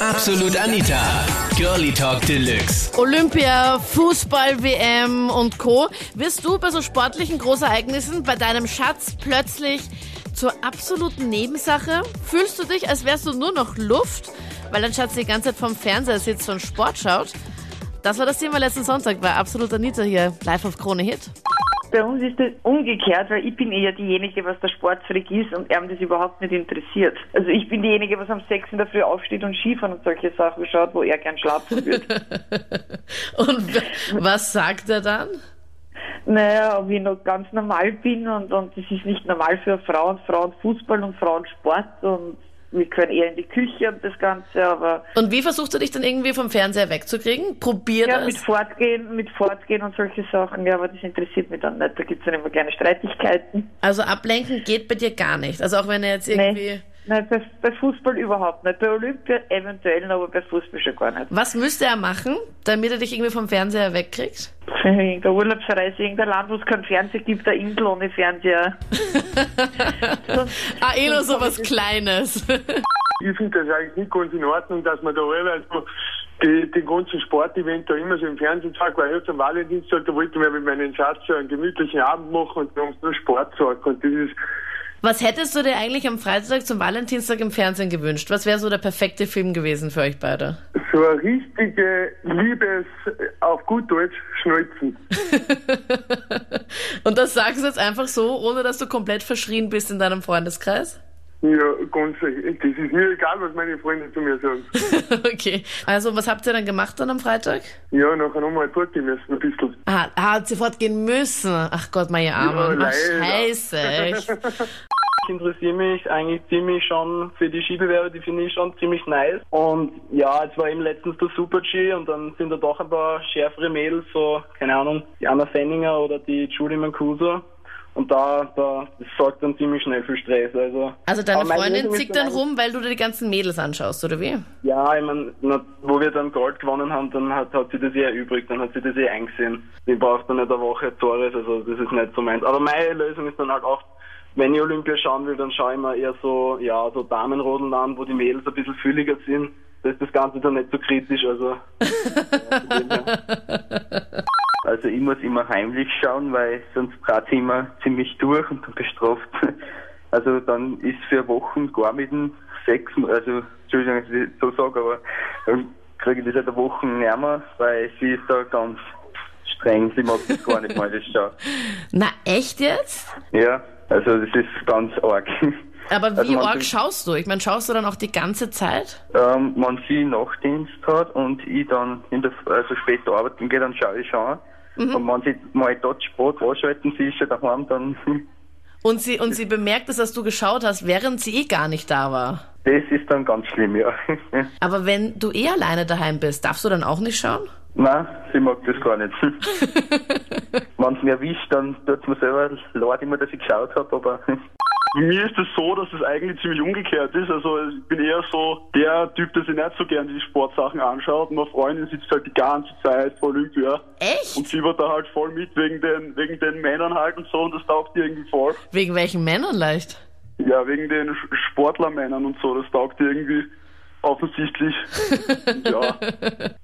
Absolut Anita. Girlie Talk Deluxe. Olympia, Fußball, WM und Co. Wirst du bei so sportlichen Großereignissen bei deinem Schatz plötzlich zur absoluten Nebensache? Fühlst du dich, als wärst du nur noch Luft, weil dein Schatz die ganze Zeit vorm Fernseher sitzt und Sport schaut? Das war das Thema letzten Sonntag bei Absolut Anita hier, live auf Krone Hit. Bei uns ist das umgekehrt, weil ich bin eher diejenige, was der Sportfreak ist und er das überhaupt nicht interessiert. Also ich bin diejenige, was am 6 in der Früh aufsteht und Skifahren und solche Sachen schaut, wo er gern schlafen wird. und was sagt er dann? Naja, ob ich noch ganz normal bin und, und das ist nicht normal für Frauen, Frauen Fußball und Frauen Sport und wir können eher in die Küche und das Ganze, aber. Und wie versuchst du dich dann irgendwie vom Fernseher wegzukriegen? Probier ja, das. mit Fortgehen, mit Fortgehen und solche Sachen, ja, aber das interessiert mich dann nicht. Da gibt es dann immer kleine Streitigkeiten. Also ablenken geht bei dir gar nicht. Also auch wenn er jetzt irgendwie. Nee. Nein, bei, bei, Fußball überhaupt nicht. Bei Olympia eventuell, aber bei Fußball schon gar nicht. Was müsste er machen, damit er dich irgendwie vom Fernseher wegkriegt? Irgendeine Urlaubsreise, irgendein Land, wo es keinen Fernseher gibt, eine Insel ohne Fernseher. ah, eh nur so was Kleines. ich finde das eigentlich nicht ganz in Ordnung, dass man da jeweils so die, den ganzen Sportevent da immer so im Fernsehen zeigt, weil jetzt am Valentinstag, da wollte ich mir mit meinem Schatz so einen gemütlichen Abend machen und dann nur Sport sagen. Und das ist was hättest du dir eigentlich am Freitag zum Valentinstag im Fernsehen gewünscht? Was wäre so der perfekte Film gewesen für euch beide? So eine richtige Liebes, auf gut Deutsch, Schnalzen. Und das sagst du jetzt einfach so, ohne dass du komplett verschrien bist in deinem Freundeskreis? Ja, ganz, das ist mir egal, was meine Freunde zu mir sagen. okay. Also, was habt ihr dann gemacht dann am Freitag? Ja, nachher nochmal fortgehen müssen, ein bisschen. Ah, hat sie fortgehen müssen? Ach Gott, meine Arme. Ja, Ach, scheiße. Ich interessiere mich eigentlich ziemlich schon für die Skibewerbe, die finde ich schon ziemlich nice. Und ja, es war eben letztens der Super-G und dann sind da doch ein paar schärfere Mädels, so, keine Ahnung, die Anna Fenninger oder die Julie Mancuso. Und da, da, das sorgt dann ziemlich schnell für Stress. Also, also deine Freundin zickt dann rum, weil du dir die ganzen Mädels anschaust, oder wie? Ja, ich meine, wo wir dann Gold gewonnen haben, dann hat, hat sie das eh erübrigt, dann hat sie das eh eingesehen. Die braucht dann nicht eine Woche Zores, also das ist nicht so meins. Aber meine Lösung ist dann halt auch, wenn ich Olympia schauen will, dann schaue ich mir eher so, ja, so Damenrodeln an, wo die Mädels ein bisschen fülliger sind. Da ist das Ganze dann nicht so kritisch, also. Also ich muss immer heimlich schauen, weil sonst brate ich immer ziemlich durch und dann bestraft. Also dann ist für Wochen gar mit dem Sex, also Entschuldigung, dass ich so sage, aber dann kriege ich das seit Wochen nicht mehr, weil sie ist da ganz streng, sie mag das gar nicht mal das schauen. Na echt jetzt? Ja, also das ist ganz arg. Aber wie also arg schaust du? Ich meine, schaust du dann auch die ganze Zeit? Ähm, wenn sie Nachtdienst hat und ich dann in der, also später arbeiten gehe, dann schaue ich schon. Mhm. Und wenn sie mal dort Sport ausschalten, sie ist ja daheim, dann... Und sie, und sie bemerkt es, dass du geschaut hast, während sie eh gar nicht da war? Das ist dann ganz schlimm, ja. Aber wenn du eh alleine daheim bist, darfst du dann auch nicht schauen? Nein, sie mag das gar nicht. wenn es mir erwischt, dann tut es mir selber leid immer, dass ich geschaut habe, aber... Mir ist es das so, dass es eigentlich ziemlich umgekehrt ist. Also ich bin eher so der Typ, der sich nicht so gerne die Sportsachen anschaut. Meine Freundin sitzt halt die ganze Zeit vor Olympia. Echt? Und sie war da halt voll mit wegen den, wegen den Männern halt und so und das taugt ihr irgendwie voll. Wegen welchen Männern leicht? Ja, wegen den Sportlermännern und so, das taugt ihr irgendwie offensichtlich. ja.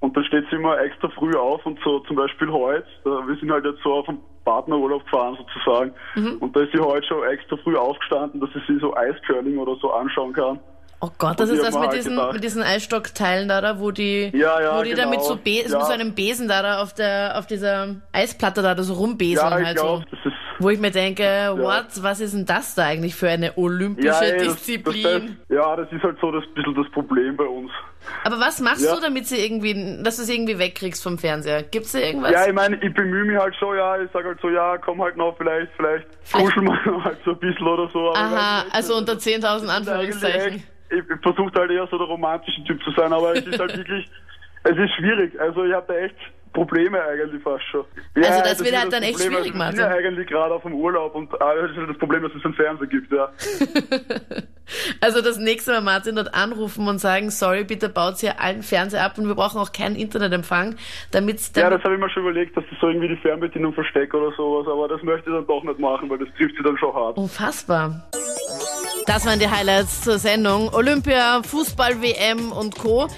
Und da steht sie immer extra früh auf und so, zum Beispiel heute, wir sind halt jetzt so auf dem Partnerurlaub gefahren sozusagen. Mhm. Und da ist sie heute schon extra früh aufgestanden, dass sie sich so Eiscurling oder so anschauen kann. Oh Gott, das ist das mit, halt diesen, mit diesen Eisstockteilen da, da wo die, ja, ja, wo die genau. da mit so, Be ja. mit so einem Besen da, da auf der auf dieser Eisplatte da, da so rumbeseln ja, halt glaub, so. Wo ich mir denke, what, was ist denn das da eigentlich für eine olympische ey, Disziplin? Das, das, ja, das ist halt so das bisschen das Problem bei uns. Aber was machst du, damit sie irgendwie, dass du es irgendwie wegkriegst vom Fernseher? Gibt's da irgendwas? Ja, ich meine, ich bemühe mich halt so, ja, ich sag halt so, ja, komm halt noch, vielleicht, vielleicht, vielleicht. kuscheln wir halt so ein bisschen oder so. Aha, also unter 10.000 Anführungszeichen ich versuche halt eher so der romantische Typ zu sein, aber es ist halt wirklich, es ist schwierig. Also ich habe da echt Probleme eigentlich fast schon. Ja, also das, das wird halt dann echt schwierig, also, Martin. Ich bin ja eigentlich gerade auf dem Urlaub und ah, das ist halt das Problem, dass es einen Fernseher gibt, ja. also das nächste Mal Martin dort anrufen und sagen, sorry, bitte baut hier allen Fernseher ab und wir brauchen auch keinen Internetempfang, damit Ja, das habe ich mir schon überlegt, dass ich so irgendwie die Fernbedienung verstecke oder sowas, aber das möchte ich dann doch nicht machen, weil das trifft sie dann schon hart. Unfassbar. Das waren die Highlights zur Sendung. Olympia, Fußball, WM und Co.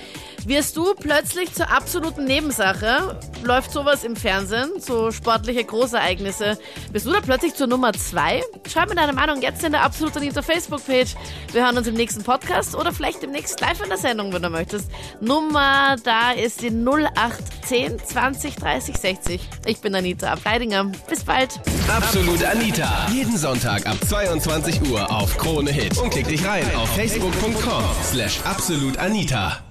Wirst du plötzlich zur absoluten Nebensache? Läuft sowas im Fernsehen, so sportliche Großereignisse? Bist du da plötzlich zur Nummer zwei? Schreib mir deine Meinung jetzt in der Absolut Anita Facebook-Page. Wir hören uns im nächsten Podcast oder vielleicht demnächst live in der Sendung, wenn du möchtest. Nummer da ist die 0810 20 30 60. Ich bin Anita Ableidinger. Bis bald. Absolut Anita. Jeden Sonntag ab 22 Uhr auf Krone Hit. Und klick dich rein auf facebook.com slash absolutanita.